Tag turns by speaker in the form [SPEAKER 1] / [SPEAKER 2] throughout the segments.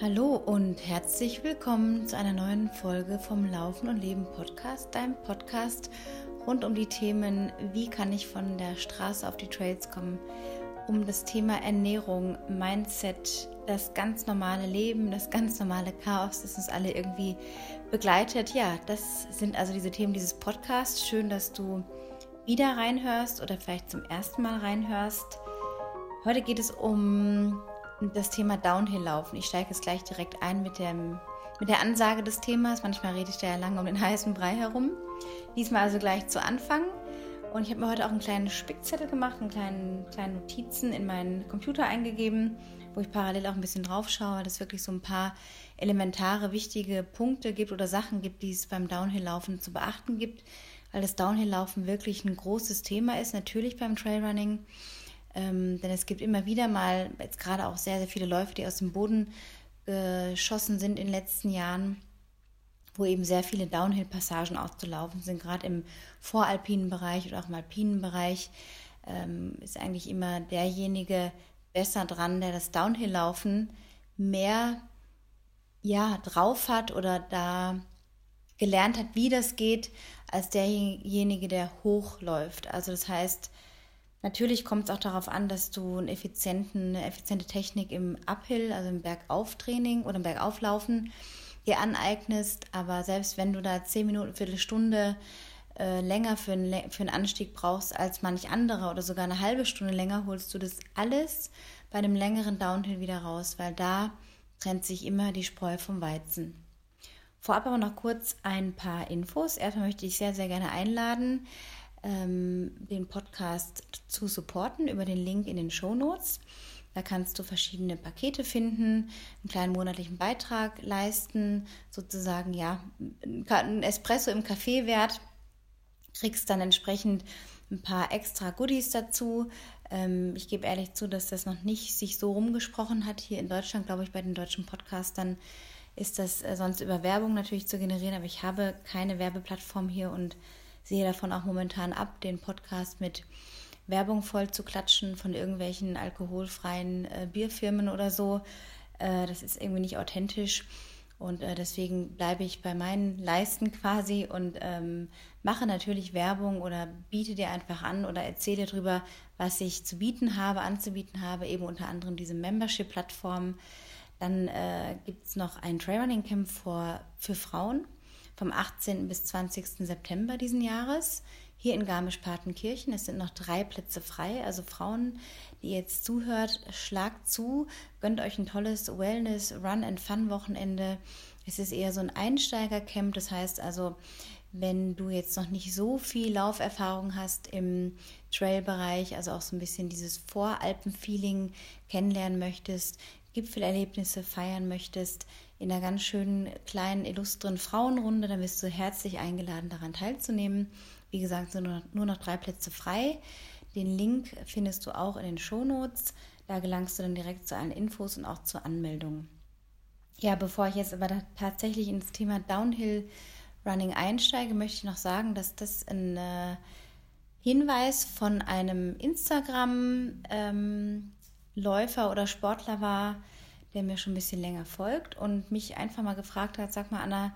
[SPEAKER 1] Hallo und herzlich willkommen zu einer neuen Folge vom Laufen und Leben Podcast, deinem Podcast rund um die Themen, wie kann ich von der Straße auf die Trails kommen, um das Thema Ernährung, Mindset, das ganz normale Leben, das ganz normale Chaos, das uns alle irgendwie begleitet. Ja, das sind also diese Themen dieses Podcasts. Schön, dass du wieder reinhörst oder vielleicht zum ersten Mal reinhörst. Heute geht es um das Thema Downhill-Laufen. Ich steige jetzt gleich direkt ein mit, dem, mit der Ansage des Themas. Manchmal rede ich da ja lange um den heißen Brei herum. Diesmal also gleich zu Anfang. Und ich habe mir heute auch einen kleinen Spickzettel gemacht, einen kleinen, kleinen Notizen in meinen Computer eingegeben, wo ich parallel auch ein bisschen drauf schaue, weil es wirklich so ein paar elementare, wichtige Punkte gibt oder Sachen gibt, die es beim Downhill-Laufen zu beachten gibt, weil das Downhill-Laufen wirklich ein großes Thema ist, natürlich beim Trailrunning. Ähm, denn es gibt immer wieder mal, jetzt gerade auch sehr, sehr viele Läufe, die aus dem Boden geschossen sind in den letzten Jahren, wo eben sehr viele Downhill-Passagen auszulaufen sind, gerade im voralpinen Bereich oder auch im alpinen Bereich, ähm, ist eigentlich immer derjenige besser dran, der das Downhill-Laufen mehr ja, drauf hat oder da gelernt hat, wie das geht, als derjenige, der hochläuft. Also das heißt, Natürlich kommt es auch darauf an, dass du einen effizienten, eine effiziente Technik im Uphill, also im Bergauftraining oder im Bergauflaufen dir aneignest. Aber selbst wenn du da zehn Minuten, Viertelstunde äh, länger für, einen, für einen Anstieg brauchst als manch anderer oder sogar eine halbe Stunde länger, holst du das alles bei einem längeren Downhill wieder raus, weil da trennt sich immer die Spreu vom Weizen. Vorab aber noch kurz ein paar Infos. Erstmal möchte ich sehr, sehr gerne einladen ähm, den Podcast zu supporten über den Link in den Show Notes. Da kannst du verschiedene Pakete finden, einen kleinen monatlichen Beitrag leisten, sozusagen ja, ein Espresso im Café wert, kriegst dann entsprechend ein paar extra Goodies dazu. Ähm, ich gebe ehrlich zu, dass das noch nicht sich so rumgesprochen hat. Hier in Deutschland, glaube ich, bei den deutschen Podcastern ist das äh, sonst über Werbung natürlich zu generieren, aber ich habe keine Werbeplattform hier und sehe davon auch momentan ab, den Podcast mit Werbung voll zu klatschen von irgendwelchen alkoholfreien äh, Bierfirmen oder so. Äh, das ist irgendwie nicht authentisch. Und äh, deswegen bleibe ich bei meinen Leisten quasi und ähm, mache natürlich Werbung oder biete dir einfach an oder erzähle darüber, was ich zu bieten habe, anzubieten habe, eben unter anderem diese Membership-Plattform. Dann äh, gibt es noch ein Trailrunning Camp für, für Frauen vom 18. bis 20. September diesen Jahres hier in Garmisch-Partenkirchen. Es sind noch drei Plätze frei. Also Frauen, die jetzt zuhört, schlagt zu, gönnt euch ein tolles Wellness Run and Fun Wochenende. Es ist eher so ein Einsteigercamp. Das heißt also, wenn du jetzt noch nicht so viel Lauferfahrung hast im Trail-Bereich, also auch so ein bisschen dieses Voralpen-Feeling kennenlernen möchtest, Gipfelerlebnisse feiern möchtest, in einer ganz schönen, kleinen, illustren Frauenrunde. Dann bist du herzlich eingeladen, daran teilzunehmen. Wie gesagt, sind nur noch drei Plätze frei. Den Link findest du auch in den Shownotes. Da gelangst du dann direkt zu allen Infos und auch zur Anmeldung. Ja, bevor ich jetzt aber tatsächlich ins Thema Downhill Running einsteige, möchte ich noch sagen, dass das ein äh, Hinweis von einem Instagram-Läufer ähm, oder Sportler war, der mir schon ein bisschen länger folgt und mich einfach mal gefragt hat, sag mal Anna,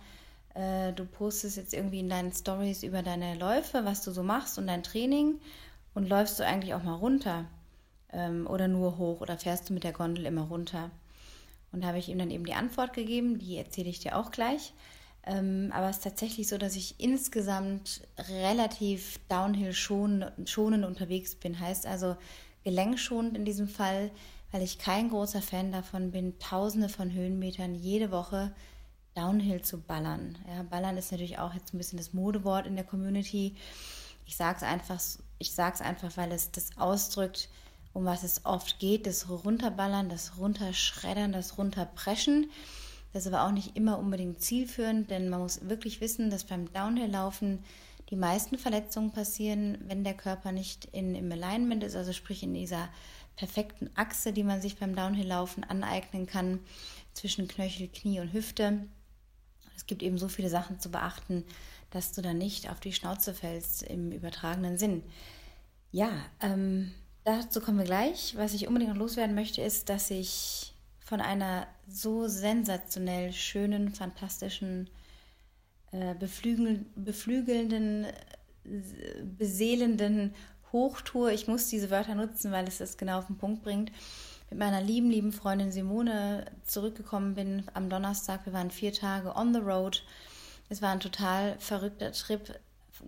[SPEAKER 1] äh, du postest jetzt irgendwie in deinen Stories über deine Läufe, was du so machst und dein Training und läufst du eigentlich auch mal runter ähm, oder nur hoch oder fährst du mit der Gondel immer runter? Und da habe ich ihm dann eben die Antwort gegeben, die erzähle ich dir auch gleich. Ähm, aber es ist tatsächlich so, dass ich insgesamt relativ downhill schonend, schonend unterwegs bin. Heißt also gelenkschonend in diesem Fall weil ich kein großer Fan davon bin, tausende von Höhenmetern jede Woche Downhill zu ballern. Ja, ballern ist natürlich auch jetzt ein bisschen das Modewort in der Community. Ich sage es einfach, ich sag's einfach, weil es das ausdrückt, um was es oft geht, das Runterballern, das Runterschreddern, das Runterpreschen. Das ist aber auch nicht immer unbedingt zielführend, denn man muss wirklich wissen, dass beim Downhill-Laufen die meisten Verletzungen passieren, wenn der Körper nicht in, im Alignment ist, also sprich in dieser perfekten Achse, die man sich beim Downhill-Laufen aneignen kann zwischen Knöchel, Knie und Hüfte. Es gibt eben so viele Sachen zu beachten, dass du dann nicht auf die Schnauze fällst im übertragenen Sinn. Ja, ähm, dazu kommen wir gleich. Was ich unbedingt noch loswerden möchte, ist, dass ich von einer so sensationell schönen, fantastischen, äh, beflügel beflügelnden, beseelenden Hochtour. Ich muss diese Wörter nutzen, weil es das genau auf den Punkt bringt. Mit meiner lieben, lieben Freundin Simone zurückgekommen bin am Donnerstag. Wir waren vier Tage on the road. Es war ein total verrückter Trip.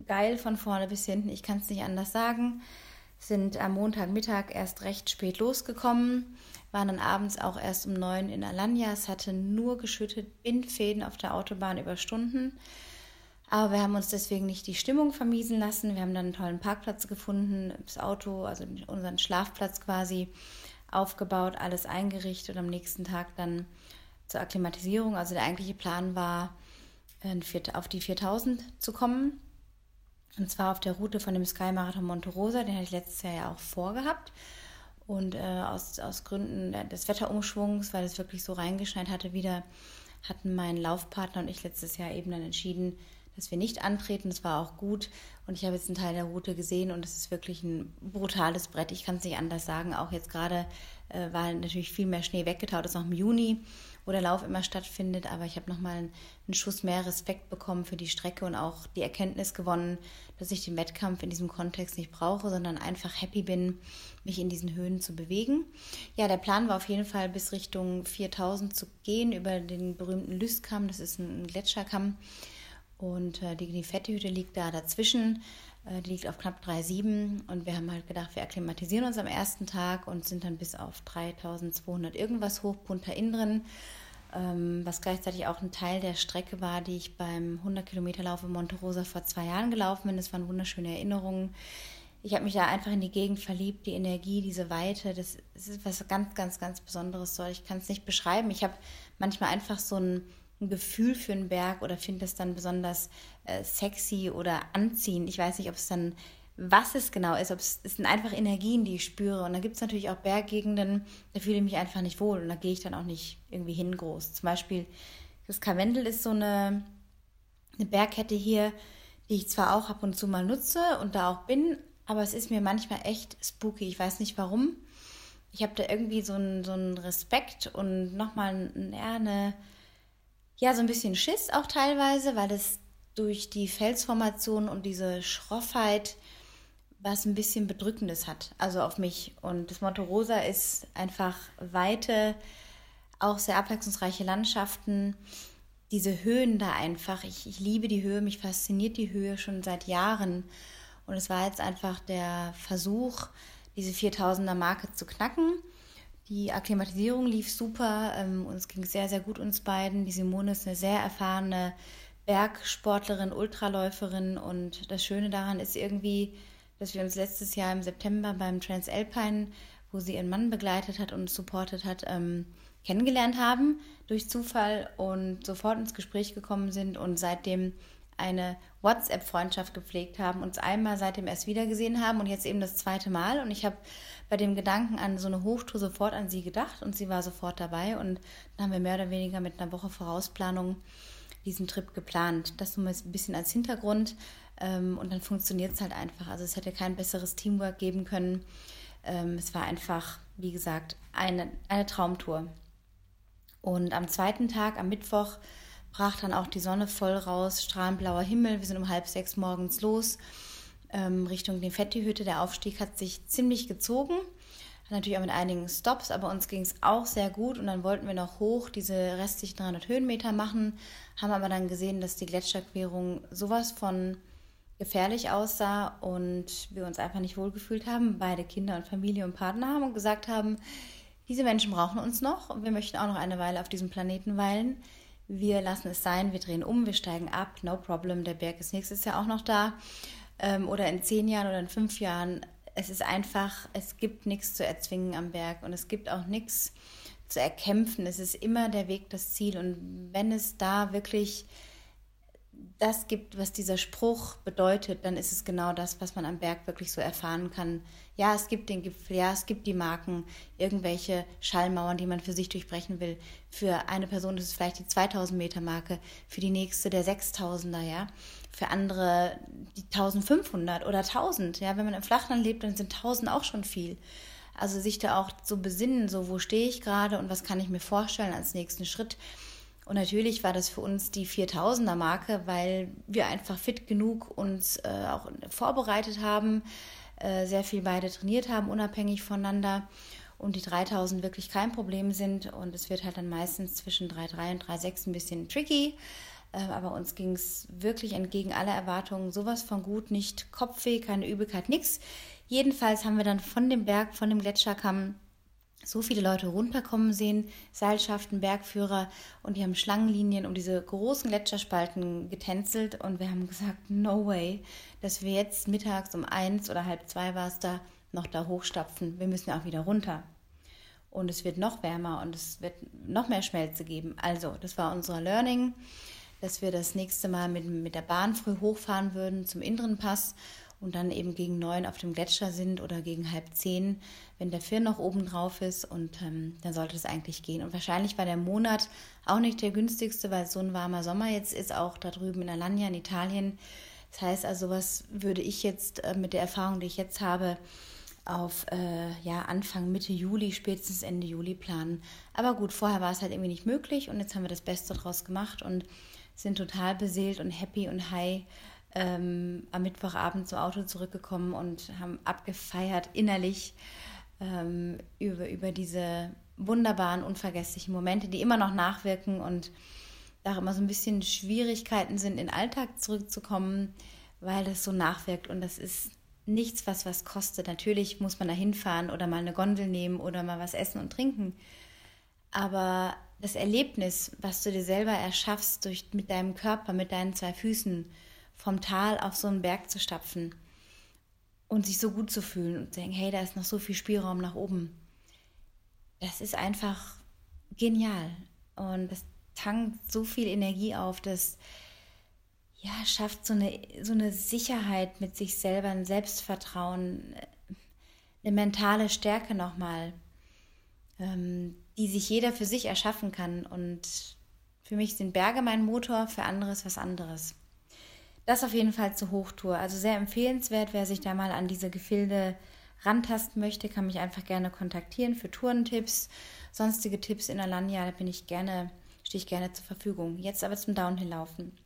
[SPEAKER 1] Geil von vorne bis hinten. Ich kann es nicht anders sagen. Sind am Montagmittag erst recht spät losgekommen. Waren dann abends auch erst um neun in Alanya. Es hatte nur geschüttet, Bindfäden auf der Autobahn über Stunden. Aber wir haben uns deswegen nicht die Stimmung vermiesen lassen. Wir haben dann einen tollen Parkplatz gefunden, das Auto, also unseren Schlafplatz quasi aufgebaut, alles eingerichtet und am nächsten Tag dann zur Akklimatisierung. Also der eigentliche Plan war, auf die 4000 zu kommen. Und zwar auf der Route von dem Sky Marathon Monte Rosa, den hatte ich letztes Jahr ja auch vorgehabt. Und äh, aus, aus Gründen des Wetterumschwungs, weil es wirklich so reingeschneit hatte, wieder hatten mein Laufpartner und ich letztes Jahr eben dann entschieden, dass wir nicht antreten. Das war auch gut. Und ich habe jetzt einen Teil der Route gesehen und es ist wirklich ein brutales Brett. Ich kann es nicht anders sagen. Auch jetzt gerade äh, war natürlich viel mehr Schnee weggetaut. Ist noch im Juni, wo der Lauf immer stattfindet. Aber ich habe nochmal einen Schuss mehr Respekt bekommen für die Strecke und auch die Erkenntnis gewonnen, dass ich den Wettkampf in diesem Kontext nicht brauche, sondern einfach happy bin, mich in diesen Höhen zu bewegen. Ja, der Plan war auf jeden Fall bis Richtung 4000 zu gehen über den berühmten Lüstkamm. Das ist ein Gletscherkamm und äh, die, die Fettehütte liegt da dazwischen. Äh, die liegt auf knapp 3,7. Und wir haben halt gedacht, wir akklimatisieren uns am ersten Tag und sind dann bis auf 3200 irgendwas hoch, Punta Indren. Ähm, was gleichzeitig auch ein Teil der Strecke war, die ich beim 100 Kilometer Lauf in Monte Rosa vor zwei Jahren gelaufen bin. Das waren wunderschöne Erinnerungen. Ich habe mich da einfach in die Gegend verliebt, die Energie, diese Weite, das, das ist was ganz, ganz, ganz Besonderes. Ich kann es nicht beschreiben. Ich habe manchmal einfach so ein ein Gefühl für einen Berg oder finde es dann besonders äh, sexy oder anziehend. Ich weiß nicht, ob es dann, was es genau ist, ob es, es sind einfach Energien, die ich spüre. Und da gibt es natürlich auch Berggegenden, da fühle ich mich einfach nicht wohl und da gehe ich dann auch nicht irgendwie hin groß. Zum Beispiel das Karwendel ist so eine, eine Bergkette hier, die ich zwar auch ab und zu mal nutze und da auch bin, aber es ist mir manchmal echt spooky. Ich weiß nicht warum. Ich habe da irgendwie so einen, so einen Respekt und nochmal ja, eine ja, so ein bisschen Schiss auch teilweise, weil es durch die Felsformation und diese Schroffheit was ein bisschen Bedrückendes hat, also auf mich. Und das Monte Rosa ist einfach weite, auch sehr abwechslungsreiche Landschaften. Diese Höhen da einfach, ich, ich liebe die Höhe, mich fasziniert die Höhe schon seit Jahren. Und es war jetzt einfach der Versuch, diese 4000er Marke zu knacken. Die Akklimatisierung lief super. Ähm, uns ging sehr, sehr gut uns beiden. Die Simone ist eine sehr erfahrene Bergsportlerin, Ultraläuferin. Und das Schöne daran ist irgendwie, dass wir uns letztes Jahr im September beim Transalpine, wo sie ihren Mann begleitet hat und supportet hat, ähm, kennengelernt haben durch Zufall und sofort ins Gespräch gekommen sind und seitdem eine WhatsApp-Freundschaft gepflegt haben, uns einmal seitdem erst wiedergesehen haben und jetzt eben das zweite Mal. Und ich habe bei dem Gedanken an so eine Hochtour sofort an sie gedacht und sie war sofort dabei. Und dann haben wir mehr oder weniger mit einer Woche Vorausplanung diesen Trip geplant. Das nur ein bisschen als Hintergrund. Ähm, und dann funktioniert es halt einfach. Also es hätte kein besseres Teamwork geben können. Ähm, es war einfach, wie gesagt, eine, eine Traumtour. Und am zweiten Tag, am Mittwoch, brach dann auch die Sonne voll raus, strahlend blauer Himmel. Wir sind um halb sechs morgens los ähm, Richtung die Fetti-Hütte. Der Aufstieg hat sich ziemlich gezogen, natürlich auch mit einigen Stops, aber uns ging es auch sehr gut und dann wollten wir noch hoch diese restlichen 300 Höhenmeter machen, haben aber dann gesehen, dass die Gletscherquerung sowas von gefährlich aussah und wir uns einfach nicht wohlgefühlt haben, beide Kinder und Familie und Partner haben und gesagt haben, diese Menschen brauchen uns noch und wir möchten auch noch eine Weile auf diesem Planeten weilen wir lassen es sein, wir drehen um, wir steigen ab, no problem, der Berg ist nächstes Jahr auch noch da. Ähm, oder in zehn Jahren oder in fünf Jahren. Es ist einfach, es gibt nichts zu erzwingen am Berg und es gibt auch nichts zu erkämpfen. Es ist immer der Weg das Ziel. Und wenn es da wirklich das gibt, was dieser Spruch bedeutet, dann ist es genau das, was man am Berg wirklich so erfahren kann. Ja, es gibt den Gipfel, ja, es gibt die Marken, irgendwelche Schallmauern, die man für sich durchbrechen will. Für eine Person ist es vielleicht die 2000 Meter Marke, für die nächste der 6000er, ja. Für andere die 1500 oder 1000, ja. Wenn man im Flachland lebt, dann sind 1000 auch schon viel. Also sich da auch so besinnen, so wo stehe ich gerade und was kann ich mir vorstellen als nächsten Schritt. Und natürlich war das für uns die 4000er Marke, weil wir einfach fit genug uns äh, auch vorbereitet haben, äh, sehr viel beide trainiert haben, unabhängig voneinander und die 3000 wirklich kein Problem sind. Und es wird halt dann meistens zwischen 3,3 und 3,6 ein bisschen tricky. Äh, aber uns ging es wirklich entgegen aller Erwartungen sowas von gut, nicht Kopfweh, keine Übelkeit, nichts. Jedenfalls haben wir dann von dem Berg, von dem Gletscherkamm so viele Leute runterkommen sehen, Seilschaften, Bergführer und die haben Schlangenlinien um diese großen Gletscherspalten getänzelt und wir haben gesagt, no way, dass wir jetzt mittags um eins oder halb zwei war es da, noch da hochstapfen. Wir müssen auch wieder runter. Und es wird noch wärmer und es wird noch mehr Schmelze geben. Also, das war unser Learning, dass wir das nächste Mal mit, mit der Bahn früh hochfahren würden zum inneren Pass und dann eben gegen neun auf dem Gletscher sind oder gegen halb zehn, wenn der Firn noch oben drauf ist und ähm, dann sollte es eigentlich gehen. Und wahrscheinlich war der Monat auch nicht der günstigste, weil so ein warmer Sommer jetzt ist, auch da drüben in Alanya in Italien. Das heißt also, was würde ich jetzt äh, mit der Erfahrung, die ich jetzt habe, auf äh, ja, Anfang, Mitte Juli, spätestens Ende Juli planen. Aber gut, vorher war es halt irgendwie nicht möglich und jetzt haben wir das Beste draus gemacht und sind total beseelt und happy und high ähm, am Mittwochabend zum Auto zurückgekommen und haben abgefeiert innerlich ähm, über, über diese wunderbaren, unvergesslichen Momente, die immer noch nachwirken und da auch immer so ein bisschen Schwierigkeiten sind, in den Alltag zurückzukommen, weil das so nachwirkt und das ist nichts, was was kostet. Natürlich muss man da hinfahren oder mal eine Gondel nehmen oder mal was essen und trinken. Aber das Erlebnis, was du dir selber erschaffst, durch, mit deinem Körper, mit deinen zwei Füßen, vom Tal auf so einen Berg zu stapfen und sich so gut zu fühlen und zu denken, hey, da ist noch so viel Spielraum nach oben. Das ist einfach genial. Und das tankt so viel Energie auf, dass ja, schafft so eine, so eine Sicherheit mit sich selber, ein Selbstvertrauen, eine mentale Stärke nochmal, ähm, die sich jeder für sich erschaffen kann. Und für mich sind Berge mein Motor, für andere ist was anderes. Das auf jeden Fall zur Hochtour. Also sehr empfehlenswert, wer sich da mal an diese Gefilde rantasten möchte, kann mich einfach gerne kontaktieren für Tourentipps, sonstige Tipps in Alanya, da bin ich gerne, stehe ich gerne zur Verfügung. Jetzt aber zum Downhill-Laufen.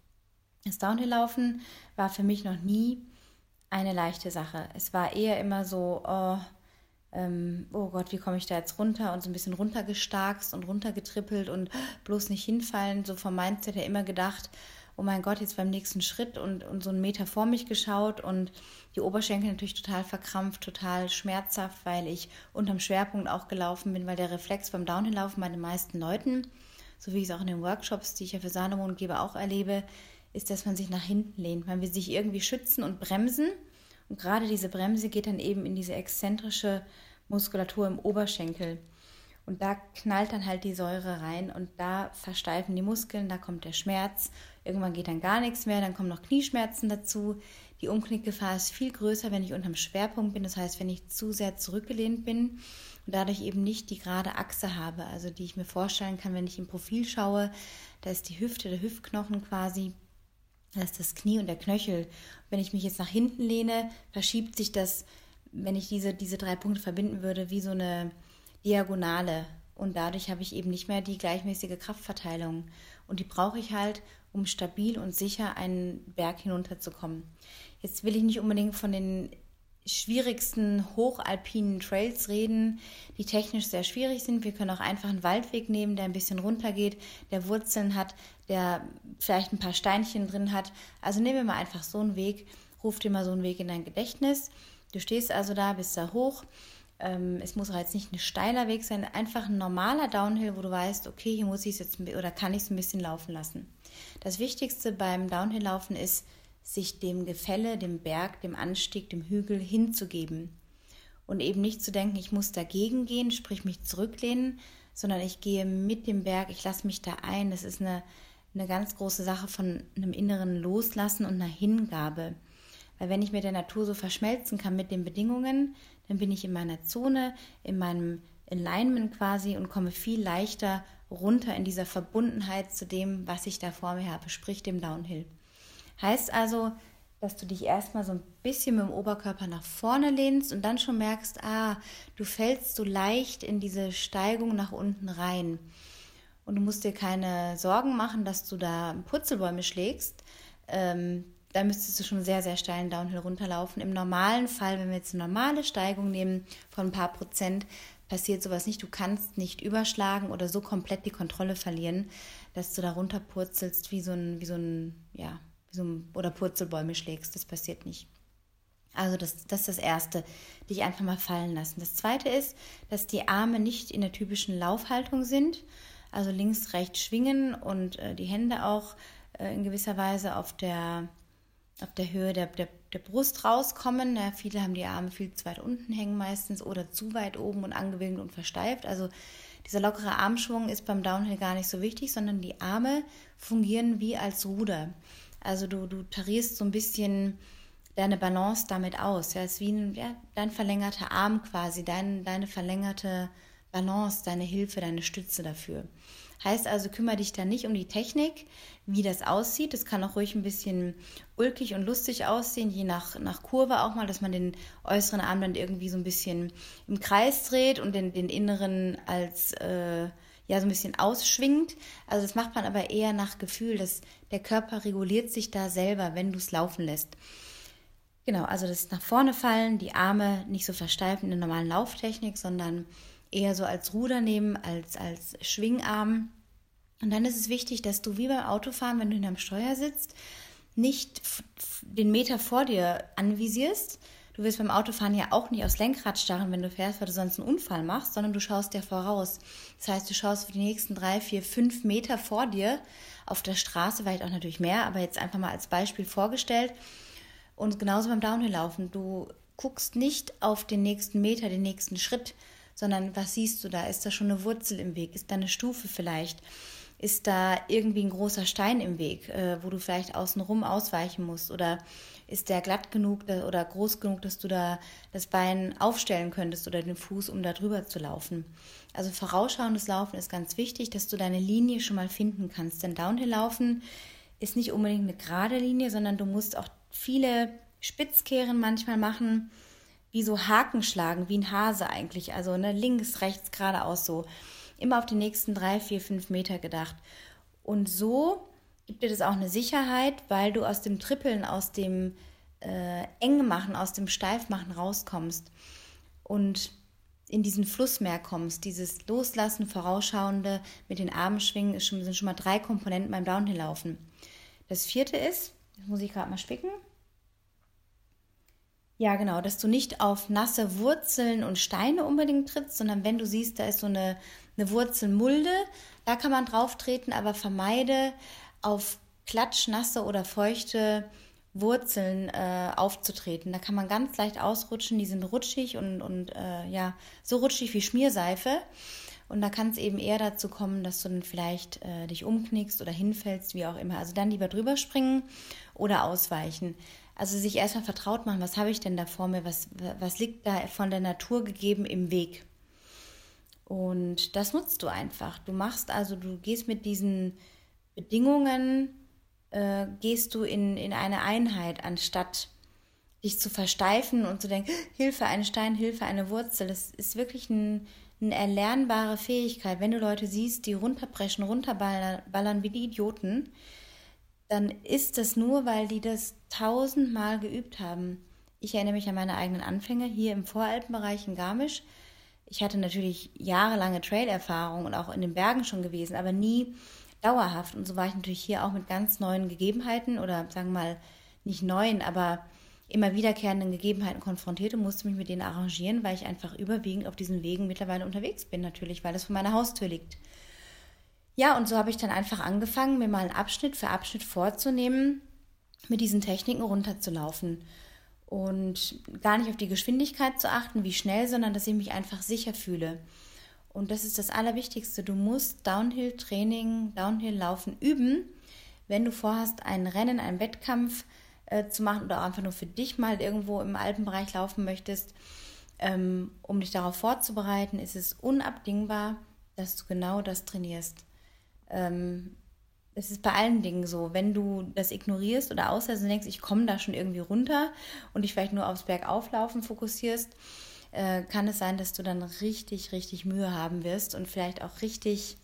[SPEAKER 1] Das Downhill-Laufen war für mich noch nie eine leichte Sache. Es war eher immer so, oh, ähm, oh Gott, wie komme ich da jetzt runter und so ein bisschen runtergestarkst und runtergetrippelt und bloß nicht hinfallen. So vom Mindset her immer gedacht, oh mein Gott, jetzt beim nächsten Schritt und, und so einen Meter vor mich geschaut und die Oberschenkel natürlich total verkrampft, total schmerzhaft, weil ich unterm Schwerpunkt auch gelaufen bin, weil der Reflex beim Downhill-Laufen bei den meisten Leuten, so wie ich es auch in den Workshops, die ich ja für Sanemond gebe, auch erlebe, ist, dass man sich nach hinten lehnt. Man will sich irgendwie schützen und bremsen. Und gerade diese Bremse geht dann eben in diese exzentrische Muskulatur im Oberschenkel. Und da knallt dann halt die Säure rein und da versteifen die Muskeln, da kommt der Schmerz. Irgendwann geht dann gar nichts mehr, dann kommen noch Knieschmerzen dazu. Die Umknickgefahr ist viel größer, wenn ich unterm Schwerpunkt bin, das heißt, wenn ich zu sehr zurückgelehnt bin und dadurch eben nicht die gerade Achse habe, also die ich mir vorstellen kann, wenn ich im Profil schaue. Da ist die Hüfte, der Hüftknochen quasi das ist das Knie und der Knöchel. Wenn ich mich jetzt nach hinten lehne, verschiebt sich das, wenn ich diese, diese drei Punkte verbinden würde, wie so eine Diagonale. Und dadurch habe ich eben nicht mehr die gleichmäßige Kraftverteilung. Und die brauche ich halt, um stabil und sicher einen Berg hinunterzukommen. Jetzt will ich nicht unbedingt von den schwierigsten hochalpinen Trails reden, die technisch sehr schwierig sind. Wir können auch einfach einen Waldweg nehmen, der ein bisschen runter geht, der Wurzeln hat, der vielleicht ein paar Steinchen drin hat. Also nehmen wir mal einfach so einen Weg, ruf dir mal so einen Weg in dein Gedächtnis. Du stehst also da, bist da hoch. Ähm, es muss auch jetzt nicht ein steiler Weg sein, einfach ein normaler Downhill, wo du weißt, okay, hier muss ich es jetzt oder kann ich es ein bisschen laufen lassen. Das Wichtigste beim Downhill-Laufen ist, sich dem Gefälle, dem Berg, dem Anstieg, dem Hügel hinzugeben. Und eben nicht zu denken, ich muss dagegen gehen, sprich mich zurücklehnen, sondern ich gehe mit dem Berg, ich lasse mich da ein. Das ist eine, eine ganz große Sache von einem inneren Loslassen und einer Hingabe. Weil wenn ich mit der Natur so verschmelzen kann mit den Bedingungen, dann bin ich in meiner Zone, in meinem Alignment quasi und komme viel leichter runter in dieser Verbundenheit zu dem, was ich da vor mir habe, sprich dem Downhill. Heißt also, dass du dich erstmal so ein bisschen mit dem Oberkörper nach vorne lehnst und dann schon merkst, ah, du fällst so leicht in diese Steigung nach unten rein. Und du musst dir keine Sorgen machen, dass du da Purzelbäume schlägst. Ähm, da müsstest du schon sehr, sehr steilen Downhill runterlaufen. Im normalen Fall, wenn wir jetzt eine normale Steigung nehmen von ein paar Prozent, passiert sowas nicht. Du kannst nicht überschlagen oder so komplett die Kontrolle verlieren, dass du da runterpurzelst wie so ein, wie so ein, ja, so oder Purzelbäume schlägst. Das passiert nicht. Also das, das ist das Erste, dich einfach mal fallen lassen. Das Zweite ist, dass die Arme nicht in der typischen Laufhaltung sind, also links, rechts schwingen und äh, die Hände auch äh, in gewisser Weise auf der, auf der Höhe der, der, der Brust rauskommen. Ja, viele haben die Arme viel zu weit unten hängen meistens oder zu weit oben und angewinkelt und versteift. Also dieser lockere Armschwung ist beim Downhill gar nicht so wichtig, sondern die Arme fungieren wie als Ruder. Also du, du tarierst so ein bisschen deine Balance damit aus. Ja, es ist wie ein, ja, dein verlängerter Arm quasi, dein, deine verlängerte Balance, deine Hilfe, deine Stütze dafür. Heißt also, kümmere dich da nicht um die Technik, wie das aussieht. Das kann auch ruhig ein bisschen ulkig und lustig aussehen, je nach, nach Kurve auch mal, dass man den äußeren Arm dann irgendwie so ein bisschen im Kreis dreht und den, den inneren als äh, ja so ein bisschen ausschwingt. Also das macht man aber eher nach Gefühl, dass der Körper reguliert sich da selber, wenn du es laufen lässt. Genau, also das nach vorne fallen, die Arme nicht so versteifen in der normalen Lauftechnik, sondern eher so als Ruder nehmen, als, als Schwingarm. Und dann ist es wichtig, dass du wie beim Autofahren, wenn du hinterm Steuer sitzt, nicht den Meter vor dir anvisierst, Du wirst beim Autofahren ja auch nicht aufs Lenkrad starren, wenn du fährst, weil du sonst einen Unfall machst, sondern du schaust dir voraus. Das heißt, du schaust für die nächsten drei, vier, fünf Meter vor dir auf der Straße, vielleicht auch natürlich mehr, aber jetzt einfach mal als Beispiel vorgestellt. Und genauso beim Downhill-Laufen. Du guckst nicht auf den nächsten Meter, den nächsten Schritt, sondern was siehst du da? Ist da schon eine Wurzel im Weg? Ist da eine Stufe vielleicht? Ist da irgendwie ein großer Stein im Weg, äh, wo du vielleicht außenrum ausweichen musst? Oder ist der glatt genug oder groß genug, dass du da das Bein aufstellen könntest oder den Fuß, um da drüber zu laufen. Also vorausschauendes Laufen ist ganz wichtig, dass du deine Linie schon mal finden kannst. Denn Downhill-Laufen ist nicht unbedingt eine gerade Linie, sondern du musst auch viele Spitzkehren manchmal machen, wie so Haken schlagen, wie ein Hase eigentlich. Also ne, links, rechts, geradeaus so. Immer auf die nächsten drei, vier, fünf Meter gedacht. Und so gibt dir das auch eine Sicherheit, weil du aus dem Trippeln, aus dem äh, Engmachen, aus dem Steifmachen rauskommst und in diesen Fluss mehr kommst. Dieses Loslassen, Vorausschauende mit den Armen schwingen, schon, sind schon mal drei Komponenten beim Downhill-Laufen. Das vierte ist, das muss ich gerade mal spicken. Ja, genau, dass du nicht auf nasse Wurzeln und Steine unbedingt trittst, sondern wenn du siehst, da ist so eine, eine Wurzelmulde, da kann man drauf treten, aber vermeide auf klatschnasse oder feuchte Wurzeln äh, aufzutreten. Da kann man ganz leicht ausrutschen, die sind rutschig und, und äh, ja, so rutschig wie Schmierseife. Und da kann es eben eher dazu kommen, dass du dann vielleicht äh, dich umknickst oder hinfällst, wie auch immer. Also dann lieber drüber springen oder ausweichen. Also sich erstmal vertraut machen, was habe ich denn da vor mir, was, was liegt da von der Natur gegeben im Weg. Und das nutzt du einfach. Du machst also, du gehst mit diesen Bedingungen äh, gehst du in, in eine Einheit, anstatt dich zu versteifen und zu denken, Hilfe, ein Stein, Hilfe, eine Wurzel. Das ist wirklich ein, eine erlernbare Fähigkeit. Wenn du Leute siehst, die runterbrechen, runterballern wie die Idioten, dann ist das nur, weil die das tausendmal geübt haben. Ich erinnere mich an meine eigenen Anfänge hier im Voralpenbereich in Garmisch. Ich hatte natürlich jahrelange Trailerfahrung und auch in den Bergen schon gewesen, aber nie dauerhaft. Und so war ich natürlich hier auch mit ganz neuen Gegebenheiten oder sagen wir mal nicht neuen, aber immer wiederkehrenden Gegebenheiten konfrontiert und musste mich mit denen arrangieren, weil ich einfach überwiegend auf diesen Wegen mittlerweile unterwegs bin, natürlich, weil das vor meiner Haustür liegt. Ja, und so habe ich dann einfach angefangen, mir mal einen Abschnitt für Abschnitt vorzunehmen, mit diesen Techniken runterzulaufen. Und gar nicht auf die Geschwindigkeit zu achten, wie schnell, sondern dass ich mich einfach sicher fühle. Und das ist das Allerwichtigste. Du musst Downhill-Training, Downhill-Laufen üben, wenn du vorhast, ein Rennen, einen Wettkampf äh, zu machen oder einfach nur für dich mal irgendwo im Alpenbereich laufen möchtest. Ähm, um dich darauf vorzubereiten, ist es unabdingbar, dass du genau das trainierst. Ähm, es ist bei allen Dingen so, wenn du das ignorierst oder auslässt und denkst, ich komme da schon irgendwie runter und dich vielleicht nur aufs Bergauflaufen fokussierst, äh, kann es sein, dass du dann richtig, richtig Mühe haben wirst und vielleicht auch richtig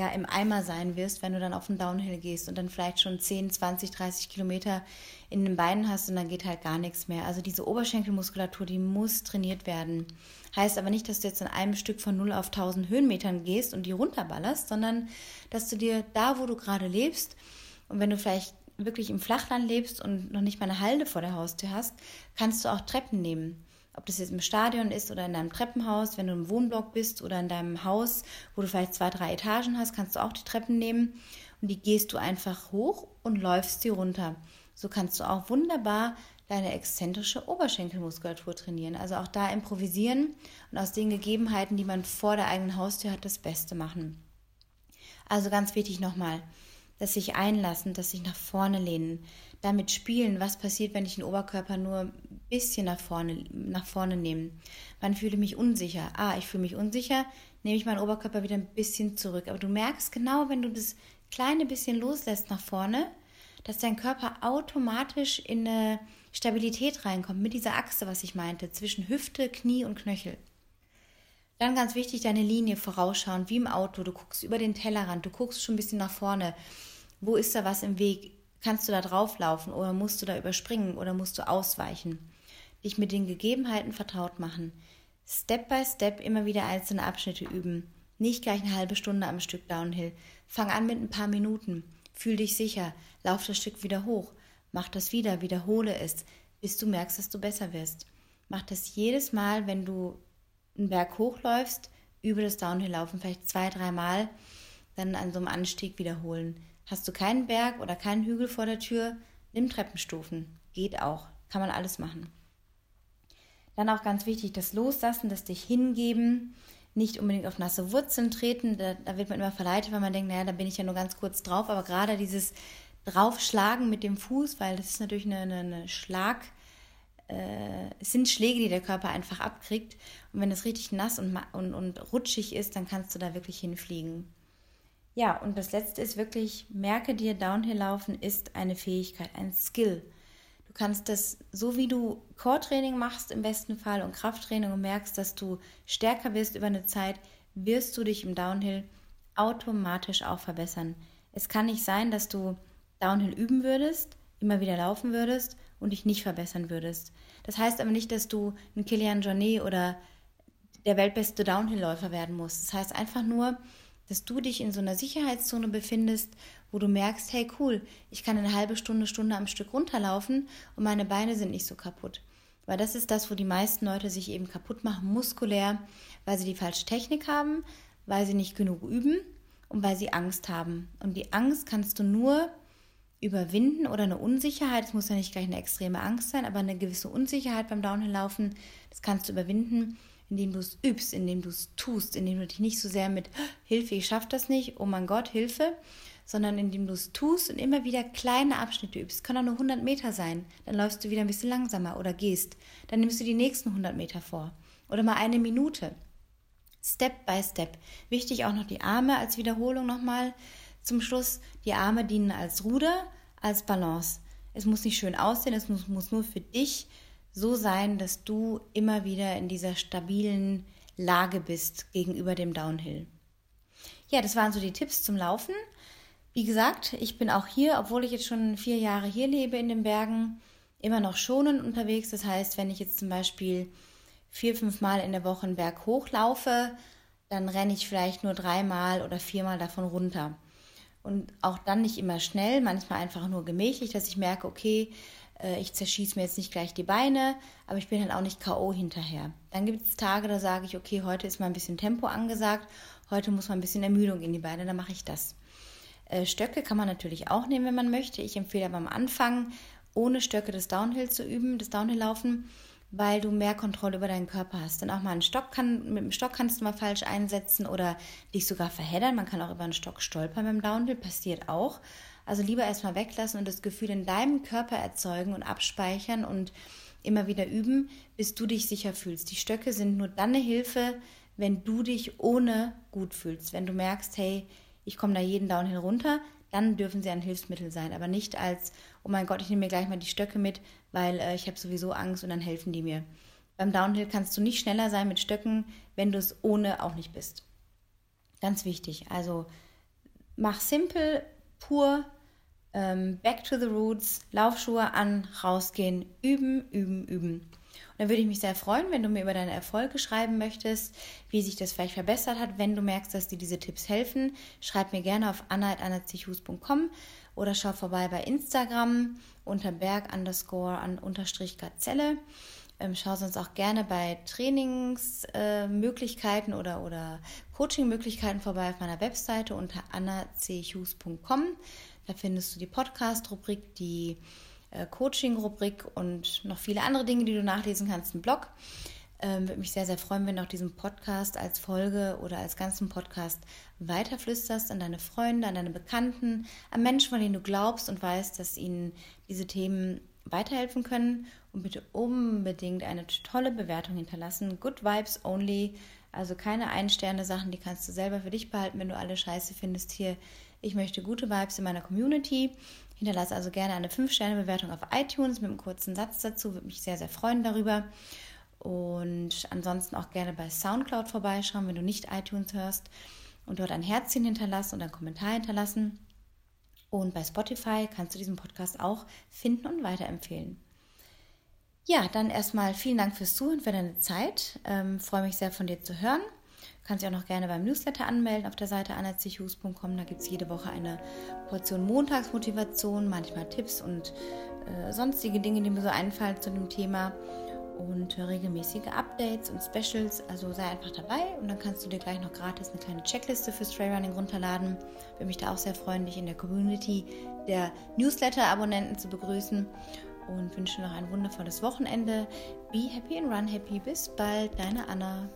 [SPEAKER 1] ja im Eimer sein wirst, wenn du dann auf den Downhill gehst und dann vielleicht schon 10, 20, 30 Kilometer in den Beinen hast und dann geht halt gar nichts mehr. Also diese Oberschenkelmuskulatur, die muss trainiert werden. Heißt aber nicht, dass du jetzt in einem Stück von 0 auf 1000 Höhenmetern gehst und die runterballerst, sondern dass du dir da, wo du gerade lebst und wenn du vielleicht wirklich im Flachland lebst und noch nicht mal eine Halde vor der Haustür hast, kannst du auch Treppen nehmen ob das jetzt im Stadion ist oder in deinem Treppenhaus, wenn du im Wohnblock bist oder in deinem Haus, wo du vielleicht zwei, drei Etagen hast, kannst du auch die Treppen nehmen und die gehst du einfach hoch und läufst sie runter. So kannst du auch wunderbar deine exzentrische Oberschenkelmuskulatur trainieren. Also auch da improvisieren und aus den Gegebenheiten, die man vor der eigenen Haustür hat, das Beste machen. Also ganz wichtig nochmal, dass sich einlassen, dass sich nach vorne lehnen, damit spielen, was passiert, wenn ich den Oberkörper nur ein bisschen nach vorne, nach vorne nehme. Wann fühle ich mich unsicher? Ah, ich fühle mich unsicher, nehme ich meinen Oberkörper wieder ein bisschen zurück. Aber du merkst genau, wenn du das kleine bisschen loslässt nach vorne, dass dein Körper automatisch in eine Stabilität reinkommt mit dieser Achse, was ich meinte, zwischen Hüfte, Knie und Knöchel. Dann ganz wichtig, deine Linie vorausschauen, wie im Auto. Du guckst über den Tellerrand, du guckst schon ein bisschen nach vorne. Wo ist da was im Weg? Kannst du da drauflaufen oder musst du da überspringen oder musst du ausweichen? Dich mit den Gegebenheiten vertraut machen. Step by Step immer wieder einzelne Abschnitte üben. Nicht gleich eine halbe Stunde am Stück Downhill. Fang an mit ein paar Minuten. Fühl dich sicher. Lauf das Stück wieder hoch. Mach das wieder. Wiederhole es, bis du merkst, dass du besser wirst. Mach das jedes Mal, wenn du einen Berg hochläufst, über das Downhill laufen, vielleicht zwei, dreimal, dann an so einem Anstieg wiederholen. Hast du keinen Berg oder keinen Hügel vor der Tür, nimm Treppenstufen. Geht auch. Kann man alles machen. Dann auch ganz wichtig, das Loslassen, das dich hingeben, nicht unbedingt auf nasse Wurzeln treten. Da, da, wird man immer verleitet, weil man denkt, naja, da bin ich ja nur ganz kurz drauf. Aber gerade dieses Draufschlagen mit dem Fuß, weil das ist natürlich eine, eine, eine Schlag, äh, es sind Schläge, die der Körper einfach abkriegt. Und wenn es richtig nass und, und, und rutschig ist, dann kannst du da wirklich hinfliegen. Ja, und das letzte ist wirklich, merke dir, Downhill-Laufen ist eine Fähigkeit, ein Skill. Du kannst das, so wie du Core-Training machst im besten Fall und Krafttraining und merkst, dass du stärker wirst über eine Zeit, wirst du dich im Downhill automatisch auch verbessern. Es kann nicht sein, dass du Downhill üben würdest, immer wieder laufen würdest und dich nicht verbessern würdest. Das heißt aber nicht, dass du ein Kilian Jornet oder der weltbeste Downhill-Läufer werden musst. Das heißt einfach nur, dass du dich in so einer Sicherheitszone befindest, wo du merkst, hey cool, ich kann eine halbe Stunde, Stunde am Stück runterlaufen und meine Beine sind nicht so kaputt. Weil das ist das, wo die meisten Leute sich eben kaputt machen, muskulär, weil sie die falsche Technik haben, weil sie nicht genug üben und weil sie Angst haben. Und die Angst kannst du nur überwinden oder eine Unsicherheit, es muss ja nicht gleich eine extreme Angst sein, aber eine gewisse Unsicherheit beim Downhill-Laufen, das kannst du überwinden, indem du es übst, indem du es tust, indem du dich nicht so sehr mit Hilfe, ich schaffe das nicht, oh mein Gott, Hilfe, sondern indem du es tust und immer wieder kleine Abschnitte übst. Können auch nur 100 Meter sein. Dann läufst du wieder ein bisschen langsamer oder gehst. Dann nimmst du die nächsten 100 Meter vor. Oder mal eine Minute. Step by Step. Wichtig auch noch die Arme als Wiederholung nochmal zum Schluss. Die Arme dienen als Ruder, als Balance. Es muss nicht schön aussehen, es muss, muss nur für dich so sein, dass du immer wieder in dieser stabilen Lage bist gegenüber dem Downhill. Ja, das waren so die Tipps zum Laufen. Wie gesagt, ich bin auch hier, obwohl ich jetzt schon vier Jahre hier lebe in den Bergen, immer noch schonend unterwegs. Das heißt, wenn ich jetzt zum Beispiel vier, fünf Mal in der Woche einen Berg hochlaufe, dann renne ich vielleicht nur dreimal oder viermal davon runter. Und auch dann nicht immer schnell, manchmal einfach nur gemächlich, dass ich merke, okay, ich zerschieße mir jetzt nicht gleich die Beine, aber ich bin halt auch nicht K.O. hinterher. Dann gibt es Tage, da sage ich, okay, heute ist mal ein bisschen Tempo angesagt, heute muss mal ein bisschen Ermüdung in die Beine, dann mache ich das. Äh, Stöcke kann man natürlich auch nehmen, wenn man möchte. Ich empfehle aber am Anfang, ohne Stöcke das Downhill zu üben, das Downhill-Laufen, weil du mehr Kontrolle über deinen Körper hast. Dann auch mal einen Stock kann, mit dem Stock kannst du mal falsch einsetzen oder dich sogar verheddern. Man kann auch über einen Stock stolpern beim Downhill, passiert auch. Also lieber erstmal weglassen und das Gefühl in deinem Körper erzeugen und abspeichern und immer wieder üben, bis du dich sicher fühlst. Die Stöcke sind nur dann eine Hilfe, wenn du dich ohne gut fühlst. Wenn du merkst, hey, ich komme da jeden Downhill runter, dann dürfen sie ein Hilfsmittel sein, aber nicht als, oh mein Gott, ich nehme mir gleich mal die Stöcke mit, weil äh, ich habe sowieso Angst und dann helfen die mir. Beim Downhill kannst du nicht schneller sein mit Stöcken, wenn du es ohne auch nicht bist. Ganz wichtig. Also mach simpel, pur, ähm, back to the roots, Laufschuhe an, rausgehen, üben, üben, üben. Und dann würde ich mich sehr freuen, wenn du mir über deine Erfolge schreiben möchtest, wie sich das vielleicht verbessert hat. Wenn du merkst, dass dir diese Tipps helfen, schreib mir gerne auf anna.annazichus.com oder schau vorbei bei Instagram unter berg underscore an unterstrich Gazelle. Ähm, schau sonst auch gerne bei Trainingsmöglichkeiten äh, oder, oder Coaching-Möglichkeiten vorbei auf meiner Webseite unter annachughes.com. Da findest du die Podcast-Rubrik, die äh, Coaching-Rubrik und noch viele andere Dinge, die du nachlesen kannst im Blog. Ähm, würde mich sehr, sehr freuen, wenn du auch diesen Podcast als Folge oder als ganzen Podcast weiterflüsterst an deine Freunde, an deine Bekannten, an Menschen, von denen du glaubst und weißt, dass ihnen diese Themen weiterhelfen können. Und bitte unbedingt eine tolle Bewertung hinterlassen. Good Vibes Only. Also keine Ein-Sterne-Sachen, die kannst du selber für dich behalten, wenn du alle Scheiße findest hier. Ich möchte gute Vibes in meiner Community. Hinterlasse also gerne eine 5-Sterne-Bewertung auf iTunes mit einem kurzen Satz dazu. Würde mich sehr, sehr freuen darüber. Und ansonsten auch gerne bei Soundcloud vorbeischauen, wenn du nicht iTunes hörst und dort ein Herzchen hinterlassen und einen Kommentar hinterlassen. Und bei Spotify kannst du diesen Podcast auch finden und weiterempfehlen. Ja, dann erstmal vielen Dank fürs Zuhören, für deine Zeit. Ähm, freue mich sehr von dir zu hören. Du kannst dich auch noch gerne beim Newsletter anmelden auf der Seite annazichus.com. Da gibt es jede Woche eine Portion Montagsmotivation, manchmal Tipps und äh, sonstige Dinge, die mir so einfallen zu dem Thema und regelmäßige Updates und Specials. Also sei einfach dabei und dann kannst du dir gleich noch gratis eine kleine Checkliste fürs Trailrunning runterladen. Würde mich da auch sehr freuen, dich in der Community der Newsletter-Abonnenten zu begrüßen und wünsche noch ein wundervolles Wochenende. Be happy and run happy. Bis bald, deine Anna.